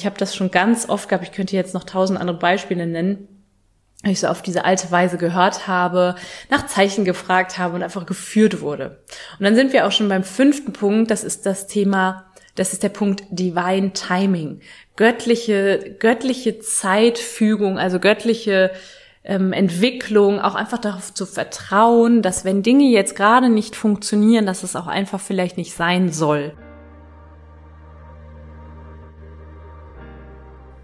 Ich habe das schon ganz oft gehabt, ich könnte jetzt noch tausend andere Beispiele nennen, ich so auf diese alte Weise gehört habe, nach Zeichen gefragt habe und einfach geführt wurde. Und dann sind wir auch schon beim fünften Punkt, das ist das Thema, das ist der Punkt Divine Timing. Göttliche, göttliche Zeitfügung, also göttliche ähm, Entwicklung, auch einfach darauf zu vertrauen, dass wenn Dinge jetzt gerade nicht funktionieren, dass es auch einfach vielleicht nicht sein soll.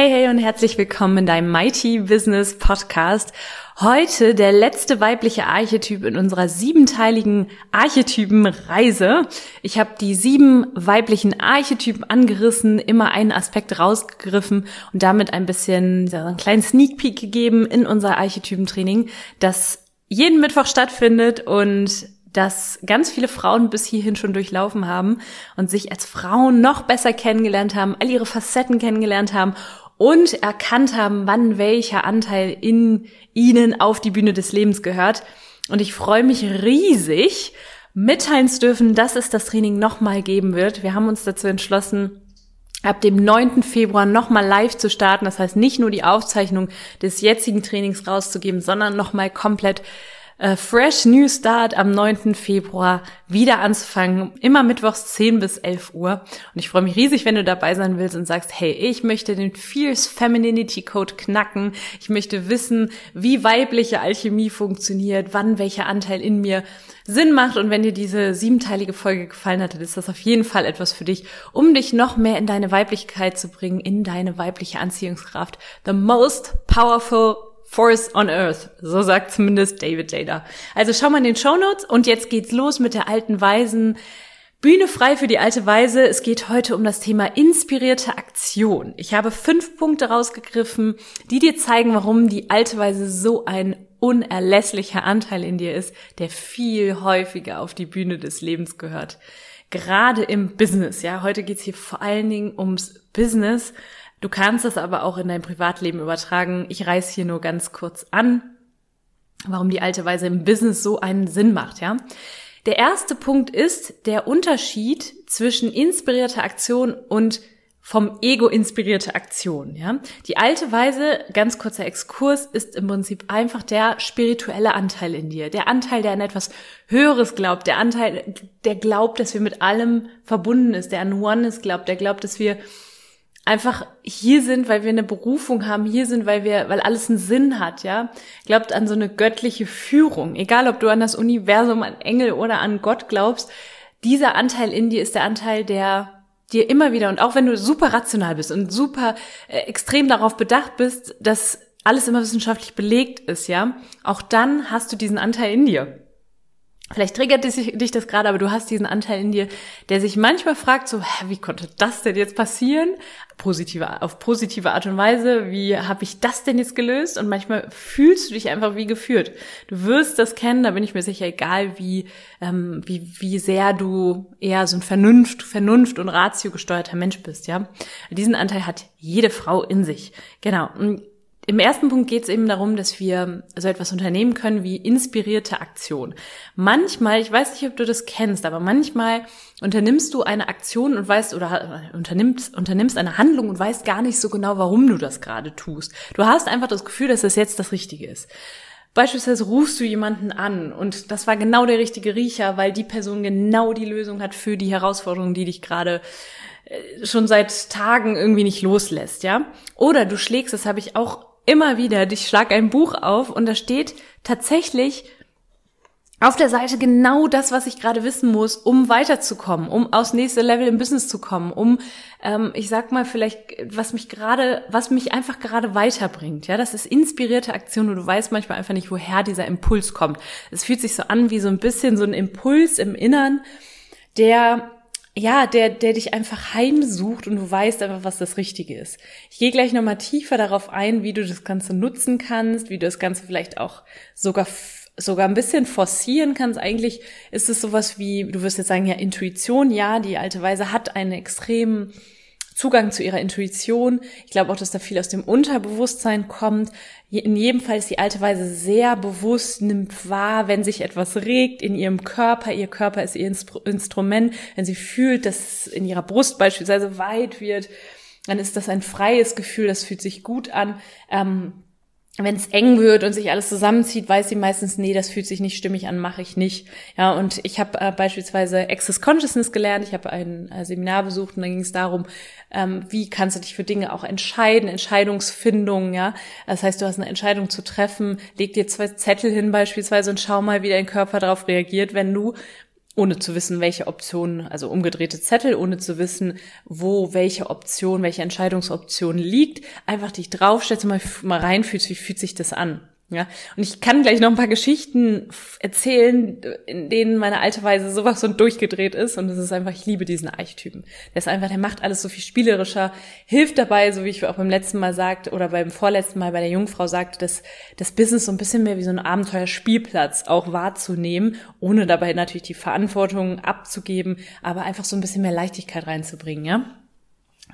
Hey, hey und herzlich willkommen in deinem Mighty Business Podcast. Heute der letzte weibliche Archetyp in unserer siebenteiligen Archetypenreise. Ich habe die sieben weiblichen Archetypen angerissen, immer einen Aspekt rausgegriffen und damit ein bisschen so einen kleinen Sneak Peek gegeben in unser Archetypentraining, das jeden Mittwoch stattfindet und dass ganz viele Frauen bis hierhin schon durchlaufen haben und sich als Frauen noch besser kennengelernt haben, all ihre Facetten kennengelernt haben und erkannt haben, wann welcher Anteil in ihnen auf die Bühne des Lebens gehört. Und ich freue mich riesig, mitteilen zu dürfen, dass es das Training nochmal geben wird. Wir haben uns dazu entschlossen, ab dem 9. Februar nochmal live zu starten. Das heißt, nicht nur die Aufzeichnung des jetzigen Trainings rauszugeben, sondern nochmal komplett äh, Fresh New Start am 9. Februar wieder anzufangen. Immer mittwochs 10 bis 11 Uhr. Und ich freue mich riesig, wenn du dabei sein willst und sagst, hey, ich möchte den Fierce Femininity Code knacken. Ich möchte wissen, wie weibliche Alchemie funktioniert, wann welcher Anteil in mir Sinn macht. Und wenn dir diese siebenteilige Folge gefallen hat, dann ist das auf jeden Fall etwas für dich, um dich noch mehr in deine Weiblichkeit zu bringen, in deine weibliche Anziehungskraft. The most powerful Force on Earth. So sagt zumindest David Jada. Also schau mal in den Show Notes und jetzt geht's los mit der alten Weisen. Bühne frei für die alte Weise. Es geht heute um das Thema inspirierte Aktion. Ich habe fünf Punkte rausgegriffen, die dir zeigen, warum die alte Weise so ein unerlässlicher Anteil in dir ist, der viel häufiger auf die Bühne des Lebens gehört. Gerade im Business, ja. Heute geht's hier vor allen Dingen ums Business. Du kannst es aber auch in dein Privatleben übertragen. Ich reiß hier nur ganz kurz an, warum die alte Weise im Business so einen Sinn macht, ja. Der erste Punkt ist der Unterschied zwischen inspirierter Aktion und vom Ego inspirierte Aktion, ja. Die alte Weise, ganz kurzer Exkurs, ist im Prinzip einfach der spirituelle Anteil in dir. Der Anteil, der an etwas Höheres glaubt. Der Anteil, der glaubt, dass wir mit allem verbunden ist. Der an Oneness glaubt. Der glaubt, dass wir einfach hier sind, weil wir eine Berufung haben, hier sind, weil wir, weil alles einen Sinn hat, ja. Glaubt an so eine göttliche Führung. Egal, ob du an das Universum, an Engel oder an Gott glaubst, dieser Anteil in dir ist der Anteil, der dir immer wieder und auch wenn du super rational bist und super äh, extrem darauf bedacht bist, dass alles immer wissenschaftlich belegt ist, ja, auch dann hast du diesen Anteil in dir. Vielleicht triggert dich das gerade, aber du hast diesen Anteil in dir, der sich manchmal fragt, so, hä, wie konnte das denn jetzt passieren? Positive, auf positive Art und Weise, wie habe ich das denn jetzt gelöst? Und manchmal fühlst du dich einfach wie geführt. Du wirst das kennen, da bin ich mir sicher, egal wie, ähm, wie, wie sehr du eher so ein Vernunft, Vernunft und Ratio gesteuerter Mensch bist, ja. Diesen Anteil hat jede Frau in sich. Genau. Und im ersten Punkt geht es eben darum, dass wir so etwas unternehmen können wie inspirierte Aktion. Manchmal, ich weiß nicht, ob du das kennst, aber manchmal unternimmst du eine Aktion und weißt oder unternimmst, unternimmst eine Handlung und weißt gar nicht so genau, warum du das gerade tust. Du hast einfach das Gefühl, dass das jetzt das Richtige ist. Beispielsweise rufst du jemanden an und das war genau der richtige Riecher, weil die Person genau die Lösung hat für die Herausforderung, die dich gerade äh, schon seit Tagen irgendwie nicht loslässt, ja? Oder du schlägst, das habe ich auch immer wieder, ich schlag ein Buch auf und da steht tatsächlich auf der Seite genau das, was ich gerade wissen muss, um weiterzukommen, um aufs nächste Level im Business zu kommen, um, ähm, ich sag mal vielleicht, was mich gerade, was mich einfach gerade weiterbringt. Ja, das ist inspirierte Aktion und du weißt manchmal einfach nicht, woher dieser Impuls kommt. Es fühlt sich so an wie so ein bisschen so ein Impuls im Innern, der ja, der, der dich einfach heimsucht und du weißt einfach, was das Richtige ist. Ich gehe gleich nochmal tiefer darauf ein, wie du das Ganze nutzen kannst, wie du das Ganze vielleicht auch sogar sogar ein bisschen forcieren kannst. Eigentlich ist es sowas wie, du wirst jetzt sagen, ja, Intuition, ja, die alte Weise hat einen extremen Zugang zu ihrer Intuition. Ich glaube auch, dass da viel aus dem Unterbewusstsein kommt. In jedem Fall ist die alte Weise sehr bewusst, nimmt wahr, wenn sich etwas regt in ihrem Körper. Ihr Körper ist ihr Instrument. Wenn sie fühlt, dass in ihrer Brust beispielsweise weit wird, dann ist das ein freies Gefühl, das fühlt sich gut an. Ähm, wenn es eng wird und sich alles zusammenzieht, weiß sie meistens, nee, das fühlt sich nicht stimmig an, mache ich nicht. Ja, und ich habe äh, beispielsweise Access Consciousness gelernt. Ich habe ein äh, Seminar besucht und da ging es darum, ähm, wie kannst du dich für Dinge auch entscheiden, Entscheidungsfindung, ja. Das heißt, du hast eine Entscheidung zu treffen, leg dir zwei Zettel hin beispielsweise und schau mal, wie dein Körper darauf reagiert, wenn du ohne zu wissen, welche Option, also umgedrehte Zettel, ohne zu wissen, wo welche Option, welche Entscheidungsoption liegt, einfach dich draufstellst und mal, mal reinfühlst, wie fühlt sich das an. Ja, und ich kann gleich noch ein paar Geschichten erzählen, in denen meine alte Weise sowas so durchgedreht ist. Und es ist einfach, ich liebe diesen Archetypen. Der ist einfach, der macht alles so viel spielerischer, hilft dabei, so wie ich auch beim letzten Mal sagte oder beim vorletzten Mal bei der Jungfrau sagte, dass das Business so ein bisschen mehr wie so ein Abenteuerspielplatz auch wahrzunehmen, ohne dabei natürlich die Verantwortung abzugeben, aber einfach so ein bisschen mehr Leichtigkeit reinzubringen, ja.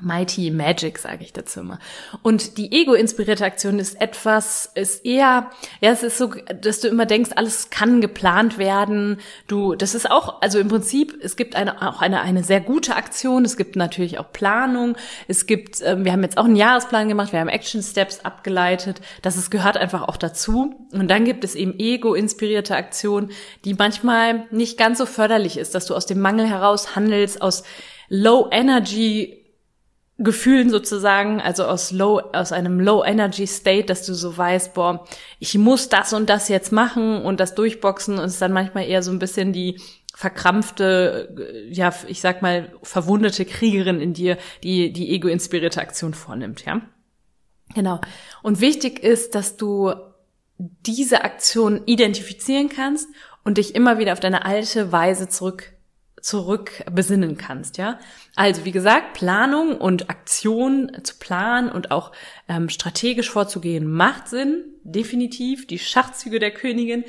Mighty Magic, sage ich dazu immer. Und die ego-inspirierte Aktion ist etwas, ist eher, ja, es ist so, dass du immer denkst, alles kann geplant werden. Du, das ist auch, also im Prinzip, es gibt eine, auch eine, eine sehr gute Aktion. Es gibt natürlich auch Planung. Es gibt, ähm, wir haben jetzt auch einen Jahresplan gemacht. Wir haben Action Steps abgeleitet. Das ist, gehört einfach auch dazu. Und dann gibt es eben ego-inspirierte Aktion, die manchmal nicht ganz so förderlich ist, dass du aus dem Mangel heraus handelst, aus Low Energy Gefühlen sozusagen, also aus low, aus einem low energy state, dass du so weißt, boah, ich muss das und das jetzt machen und das durchboxen und es ist dann manchmal eher so ein bisschen die verkrampfte, ja, ich sag mal, verwundete Kriegerin in dir, die die ego-inspirierte Aktion vornimmt, ja. Genau. Und wichtig ist, dass du diese Aktion identifizieren kannst und dich immer wieder auf deine alte Weise zurück zurück kannst, ja. Also wie gesagt, Planung und Aktion zu planen und auch ähm, strategisch vorzugehen macht Sinn, definitiv. Die Schachzüge der Königin,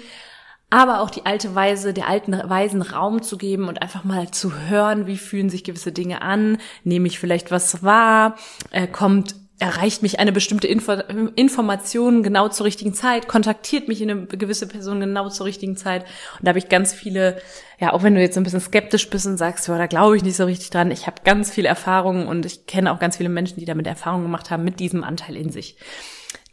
aber auch die alte Weise, der alten Weisen Raum zu geben und einfach mal zu hören, wie fühlen sich gewisse Dinge an, nehme ich vielleicht was wahr, äh, kommt erreicht mich eine bestimmte Info Information genau zur richtigen Zeit, kontaktiert mich eine gewisse Person genau zur richtigen Zeit. Und da habe ich ganz viele, ja, auch wenn du jetzt ein bisschen skeptisch bist und sagst, ja, da glaube ich nicht so richtig dran, ich habe ganz viele Erfahrungen und ich kenne auch ganz viele Menschen, die damit Erfahrungen gemacht haben mit diesem Anteil in sich.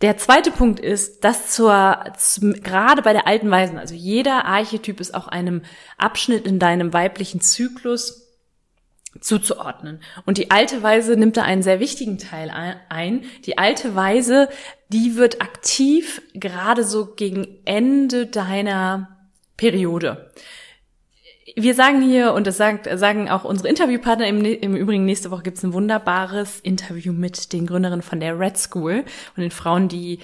Der zweite Punkt ist, dass zur, zum, gerade bei der alten Weisen, also jeder Archetyp ist auch einem Abschnitt in deinem weiblichen Zyklus zuzuordnen. Und die alte Weise nimmt da einen sehr wichtigen Teil ein. Die alte Weise, die wird aktiv gerade so gegen Ende deiner Periode. Wir sagen hier, und das sagt, sagen auch unsere Interviewpartner, im, im Übrigen nächste Woche gibt es ein wunderbares Interview mit den Gründerinnen von der Red School und den Frauen, die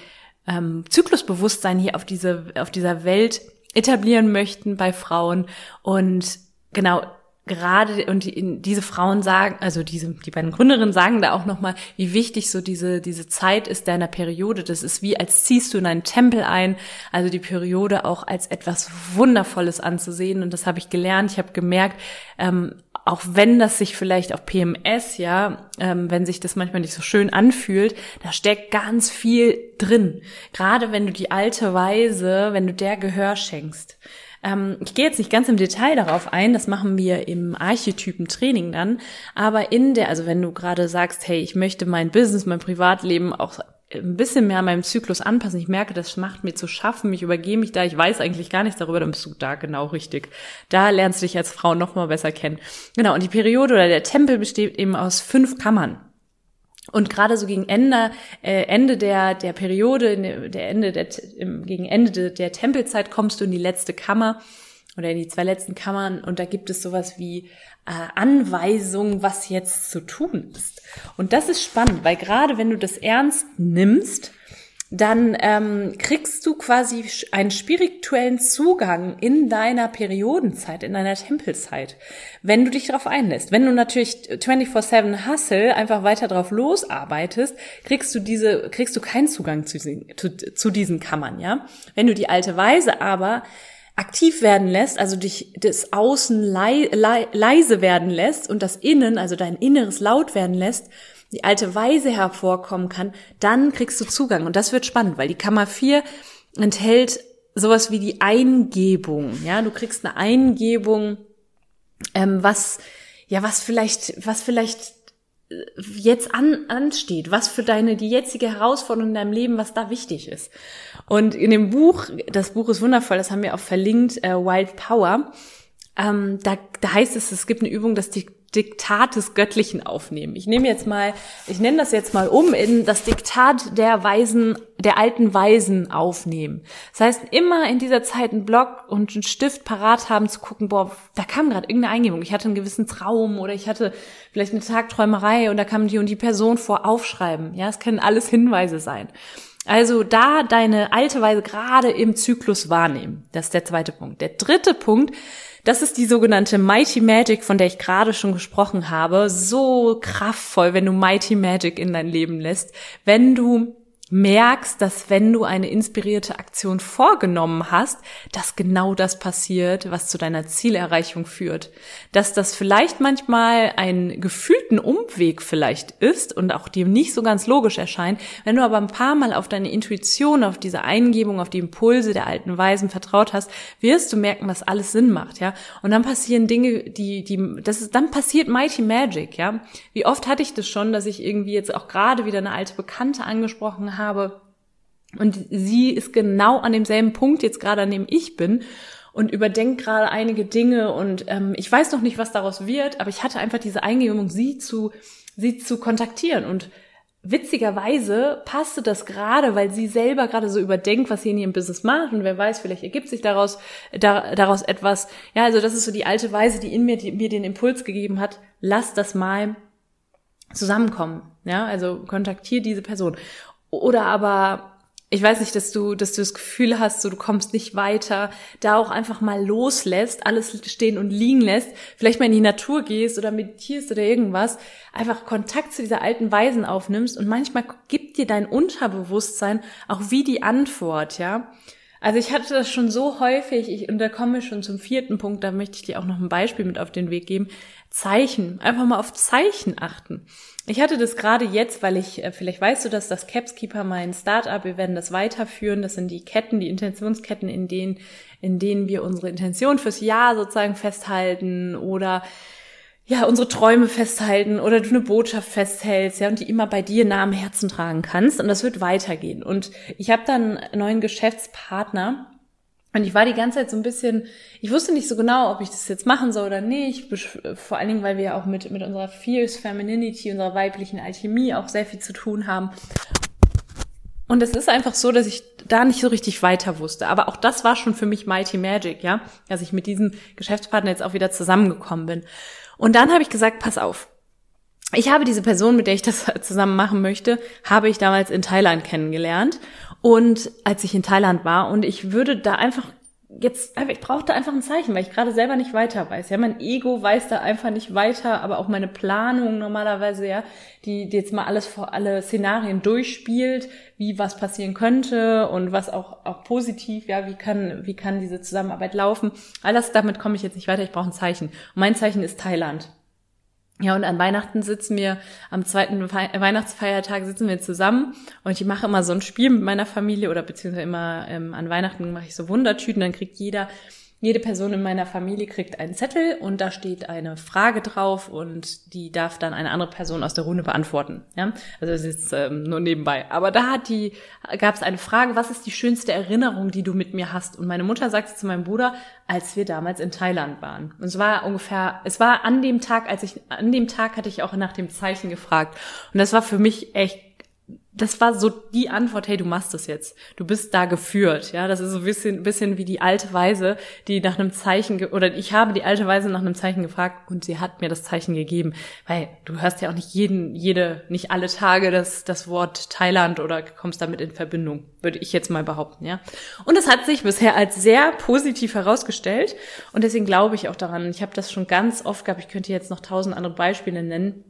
ähm, Zyklusbewusstsein hier auf, diese, auf dieser Welt etablieren möchten bei Frauen. Und genau, gerade und die, diese Frauen sagen, also diese die beiden Gründerinnen sagen da auch noch mal, wie wichtig so diese diese Zeit ist deiner Periode. Das ist wie als ziehst du in einen Tempel ein, also die Periode auch als etwas Wundervolles anzusehen. Und das habe ich gelernt. Ich habe gemerkt, ähm, auch wenn das sich vielleicht auf PMS, ja, ähm, wenn sich das manchmal nicht so schön anfühlt, da steckt ganz viel drin. Gerade wenn du die alte Weise, wenn du der Gehör schenkst. Ähm, ich gehe jetzt nicht ganz im Detail darauf ein, das machen wir im Archetypen-Training dann, aber in der, also wenn du gerade sagst, hey, ich möchte mein Business, mein Privatleben auch ein bisschen mehr meinem Zyklus anpassen. Ich merke, das macht mir zu schaffen, ich übergehe mich da, ich weiß eigentlich gar nichts darüber, dann bist du da genau richtig. Da lernst du dich als Frau noch mal besser kennen. Genau, und die Periode oder der Tempel besteht eben aus fünf Kammern. Und gerade so gegen Ende, äh, Ende der, der Periode, der Ende der, gegen Ende der, Tempelzeit kommst du in die letzte Kammer. oder in die zwei letzten Kammern und da gibt es sowas wie äh, Anweisung, was jetzt zu tun ist. Und das ist spannend, weil gerade wenn du das ernst nimmst, dann ähm, kriegst du quasi einen spirituellen Zugang in deiner Periodenzeit, in deiner Tempelzeit, wenn du dich darauf einlässt. Wenn du natürlich 24/7 Hustle einfach weiter drauf losarbeitest, kriegst du diese, kriegst du keinen Zugang zu, zu, zu diesen Kammern, ja. Wenn du die alte Weise aber aktiv werden lässt, also dich das Außen lei, lei, leise werden lässt und das Innen, also dein Inneres laut werden lässt, die alte Weise hervorkommen kann, dann kriegst du Zugang. Und das wird spannend, weil die Kammer 4 enthält sowas wie die Eingebung. Ja, du kriegst eine Eingebung, ähm, was, ja, was vielleicht, was vielleicht äh, jetzt an, ansteht, was für deine, die jetzige Herausforderung in deinem Leben, was da wichtig ist. Und in dem Buch, das Buch ist wundervoll, das haben wir auch verlinkt, äh, Wild Power, ähm, da, da heißt es, es gibt eine Übung, dass die Diktat des Göttlichen aufnehmen. Ich nehme jetzt mal, ich nenne das jetzt mal um in das Diktat der Weisen, der alten Weisen aufnehmen. Das heißt, immer in dieser Zeit einen Block und einen Stift parat haben zu gucken, boah, da kam gerade irgendeine Eingebung. Ich hatte einen gewissen Traum oder ich hatte vielleicht eine Tagträumerei und da kam die und die Person vor, aufschreiben. Ja, es können alles Hinweise sein. Also da deine alte Weise gerade im Zyklus wahrnehmen. Das ist der zweite Punkt. Der dritte Punkt das ist die sogenannte Mighty Magic, von der ich gerade schon gesprochen habe. So kraftvoll, wenn du Mighty Magic in dein Leben lässt. Wenn du merkst, dass wenn du eine inspirierte Aktion vorgenommen hast, dass genau das passiert, was zu deiner Zielerreichung führt. Dass das vielleicht manchmal einen gefühlten Umweg vielleicht ist und auch dir nicht so ganz logisch erscheint. Wenn du aber ein paar Mal auf deine Intuition, auf diese Eingebung, auf die Impulse der alten Weisen vertraut hast, wirst du merken, dass alles Sinn macht, ja. Und dann passieren Dinge, die, die, das ist, dann passiert Mighty Magic, ja. Wie oft hatte ich das schon, dass ich irgendwie jetzt auch gerade wieder eine alte Bekannte angesprochen habe. Und sie ist genau an demselben Punkt jetzt gerade, an dem ich bin und überdenkt gerade einige Dinge und ähm, ich weiß noch nicht, was daraus wird, aber ich hatte einfach diese Eingebung, sie zu, sie zu kontaktieren und witzigerweise passte das gerade, weil sie selber gerade so überdenkt, was sie in ihrem Business macht und wer weiß, vielleicht ergibt sich daraus, da, daraus etwas. Ja, also das ist so die alte Weise, die in mir, die mir den Impuls gegeben hat, lass das mal zusammenkommen. Ja, also kontaktier diese Person. Oder aber, ich weiß nicht, dass du, dass du das Gefühl hast, so du kommst nicht weiter, da auch einfach mal loslässt, alles stehen und liegen lässt, vielleicht mal in die Natur gehst oder meditierst oder irgendwas, einfach Kontakt zu dieser alten Weisen aufnimmst und manchmal gibt dir dein Unterbewusstsein auch wie die Antwort, ja. Also ich hatte das schon so häufig, ich, und da kommen wir schon zum vierten Punkt, da möchte ich dir auch noch ein Beispiel mit auf den Weg geben. Zeichen, einfach mal auf Zeichen achten. Ich hatte das gerade jetzt, weil ich, äh, vielleicht weißt du, dass das Capskeeper mein Startup, wir werden das weiterführen. Das sind die Ketten, die Intentionsketten, in denen, in denen wir unsere Intention fürs Jahr sozusagen festhalten oder ja, unsere Träume festhalten oder du eine Botschaft festhältst, ja, und die immer bei dir nah am Herzen tragen kannst. Und das wird weitergehen. Und ich habe dann einen neuen Geschäftspartner, und ich war die ganze Zeit so ein bisschen, ich wusste nicht so genau, ob ich das jetzt machen soll oder nicht. Vor allen Dingen, weil wir auch mit, mit unserer Fierce Femininity, unserer weiblichen Alchemie auch sehr viel zu tun haben. Und es ist einfach so, dass ich da nicht so richtig weiter wusste. Aber auch das war schon für mich Mighty Magic, ja, dass ich mit diesem Geschäftspartner jetzt auch wieder zusammengekommen bin. Und dann habe ich gesagt, pass auf. Ich habe diese Person, mit der ich das zusammen machen möchte, habe ich damals in Thailand kennengelernt. Und als ich in Thailand war und ich würde da einfach jetzt, ich brauchte einfach ein Zeichen, weil ich gerade selber nicht weiter weiß. Ja, mein Ego weiß da einfach nicht weiter, aber auch meine Planung normalerweise, ja, die, die jetzt mal alles vor alle Szenarien durchspielt, wie was passieren könnte und was auch, auch positiv, ja, wie kann, wie kann diese Zusammenarbeit laufen. Alles damit komme ich jetzt nicht weiter, ich brauche ein Zeichen. Und mein Zeichen ist Thailand. Ja, und an Weihnachten sitzen wir, am zweiten Weihnachtsfeiertag sitzen wir zusammen und ich mache immer so ein Spiel mit meiner Familie oder beziehungsweise immer ähm, an Weihnachten mache ich so Wundertüten, dann kriegt jeder jede Person in meiner Familie kriegt einen Zettel und da steht eine Frage drauf und die darf dann eine andere Person aus der Runde beantworten. Ja, also das ist ähm, nur nebenbei. Aber da hat die gab es eine Frage: Was ist die schönste Erinnerung, die du mit mir hast? Und meine Mutter sagte zu meinem Bruder, als wir damals in Thailand waren. Und es war ungefähr, es war an dem Tag, als ich an dem Tag hatte ich auch nach dem Zeichen gefragt und das war für mich echt das war so die Antwort, hey, du machst das jetzt. Du bist da geführt. Ja, das ist so ein bisschen, bisschen wie die alte Weise, die nach einem Zeichen, oder ich habe die alte Weise nach einem Zeichen gefragt und sie hat mir das Zeichen gegeben. Weil du hörst ja auch nicht jeden, jede, nicht alle Tage das, das Wort Thailand oder kommst damit in Verbindung, würde ich jetzt mal behaupten, ja. Und es hat sich bisher als sehr positiv herausgestellt und deswegen glaube ich auch daran. Ich habe das schon ganz oft gehabt. Ich könnte jetzt noch tausend andere Beispiele nennen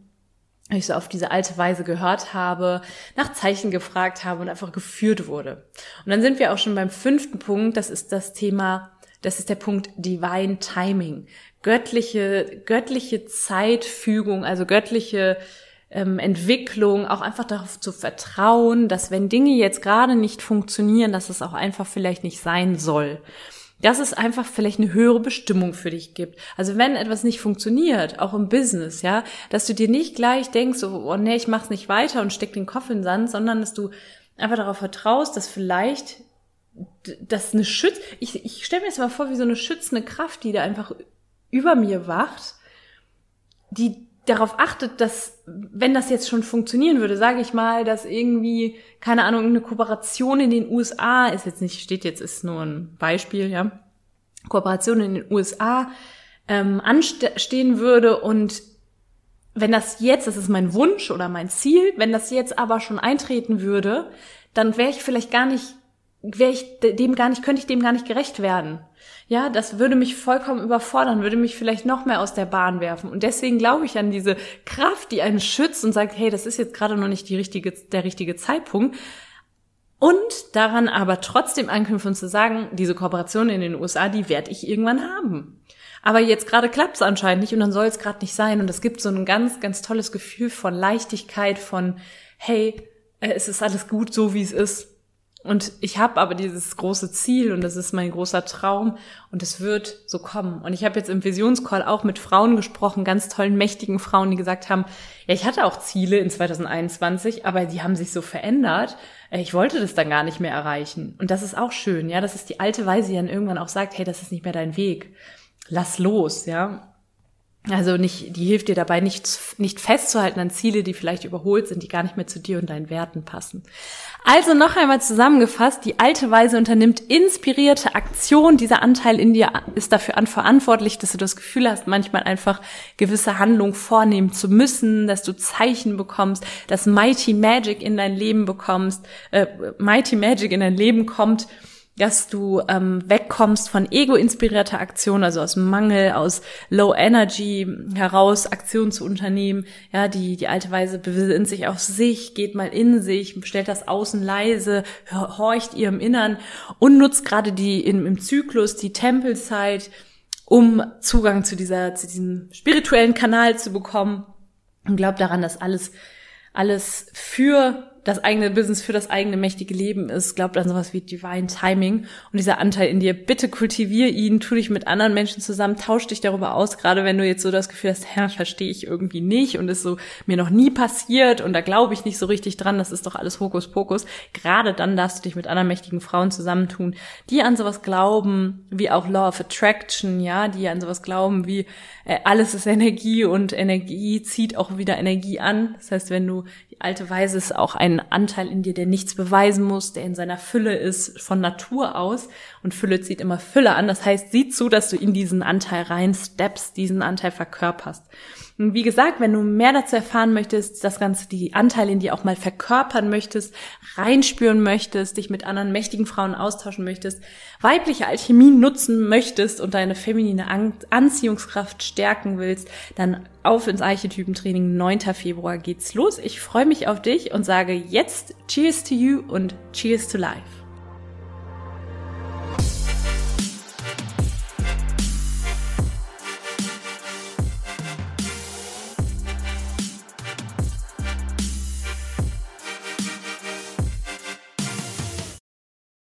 ich so auf diese alte Weise gehört habe, nach Zeichen gefragt habe und einfach geführt wurde. Und dann sind wir auch schon beim fünften Punkt, das ist das Thema, das ist der Punkt Divine Timing. Göttliche, göttliche Zeitfügung, also göttliche ähm, Entwicklung, auch einfach darauf zu vertrauen, dass wenn Dinge jetzt gerade nicht funktionieren, dass es auch einfach vielleicht nicht sein soll dass es einfach vielleicht eine höhere Bestimmung für dich gibt. Also wenn etwas nicht funktioniert, auch im Business, ja, dass du dir nicht gleich denkst, oh, oh nee, ich mach's nicht weiter und steck den Kopf in den Sand, sondern dass du einfach darauf vertraust, dass vielleicht dass eine Schütz ich, ich stelle mir jetzt mal vor wie so eine schützende Kraft, die da einfach über mir wacht, die darauf achtet, dass, wenn das jetzt schon funktionieren würde, sage ich mal, dass irgendwie, keine Ahnung, eine Kooperation in den USA, ist jetzt nicht, steht jetzt, ist nur ein Beispiel, ja, Kooperation in den USA ähm, anstehen würde und wenn das jetzt, das ist mein Wunsch oder mein Ziel, wenn das jetzt aber schon eintreten würde, dann wäre ich vielleicht gar nicht, wäre ich dem gar nicht, könnte ich dem gar nicht gerecht werden. Ja, das würde mich vollkommen überfordern, würde mich vielleicht noch mehr aus der Bahn werfen. Und deswegen glaube ich an diese Kraft, die einen schützt und sagt, hey, das ist jetzt gerade noch nicht die richtige, der richtige Zeitpunkt. Und daran aber trotzdem anknüpfen zu sagen, diese Kooperation in den USA, die werde ich irgendwann haben. Aber jetzt gerade klappt es anscheinend nicht und dann soll es gerade nicht sein. Und es gibt so ein ganz, ganz tolles Gefühl von Leichtigkeit, von, hey, äh, es ist alles gut so, wie es ist. Und ich habe aber dieses große Ziel und das ist mein großer Traum und es wird so kommen. Und ich habe jetzt im Visionscall auch mit Frauen gesprochen, ganz tollen, mächtigen Frauen, die gesagt haben, ja, ich hatte auch Ziele in 2021, aber die haben sich so verändert. Äh, ich wollte das dann gar nicht mehr erreichen. Und das ist auch schön, ja, das ist die alte Weise, die dann irgendwann auch sagt, hey, das ist nicht mehr dein Weg. Lass los, ja. Also nicht, die hilft dir dabei, nicht, nicht festzuhalten an Ziele, die vielleicht überholt sind, die gar nicht mehr zu dir und deinen Werten passen. Also noch einmal zusammengefasst, die alte Weise unternimmt inspirierte Aktion. Dieser Anteil in dir ist dafür verantwortlich, dass du das Gefühl hast, manchmal einfach gewisse Handlungen vornehmen zu müssen, dass du Zeichen bekommst, dass Mighty Magic in dein Leben bekommst, äh, Mighty Magic in dein Leben kommt dass du ähm, wegkommst von ego-inspirierter Aktion, also aus Mangel, aus Low Energy heraus Aktionen zu unternehmen. Ja, die, die alte Weise besinnt sich auf sich, geht mal in sich, stellt das Außen leise, horcht ihrem Innern und nutzt gerade die in, im Zyklus die Tempelzeit, um Zugang zu dieser, zu diesem spirituellen Kanal zu bekommen und glaubt daran, dass alles, alles für das eigene Business für das eigene mächtige Leben ist, glaubt an sowas wie Divine Timing und dieser Anteil in dir, bitte kultivier ihn, tu dich mit anderen Menschen zusammen, tausch dich darüber aus, gerade wenn du jetzt so das Gefühl hast, Herr, verstehe ich irgendwie nicht und ist so mir noch nie passiert und da glaube ich nicht so richtig dran, das ist doch alles Hokuspokus. Gerade dann darfst du dich mit anderen mächtigen Frauen zusammentun, die an sowas glauben, wie auch Law of Attraction, ja, die an sowas glauben, wie äh, alles ist Energie und Energie zieht auch wieder Energie an. Das heißt, wenn du die alte Weise ist auch ein ein Anteil in dir, der nichts beweisen muss, der in seiner Fülle ist von Natur aus. Und Fülle zieht immer Fülle an. Das heißt, sieh zu, dass du in diesen Anteil rein steppst, diesen Anteil verkörperst. Und wie gesagt, wenn du mehr dazu erfahren möchtest, das Ganze, die Anteile in dir auch mal verkörpern möchtest, reinspüren möchtest, dich mit anderen mächtigen Frauen austauschen möchtest, weibliche Alchemie nutzen möchtest und deine feminine Anziehungskraft stärken willst, dann auf ins Archetypentraining. 9. Februar geht's los. Ich freue mich auf dich und sage jetzt Cheers to you und Cheers to Life.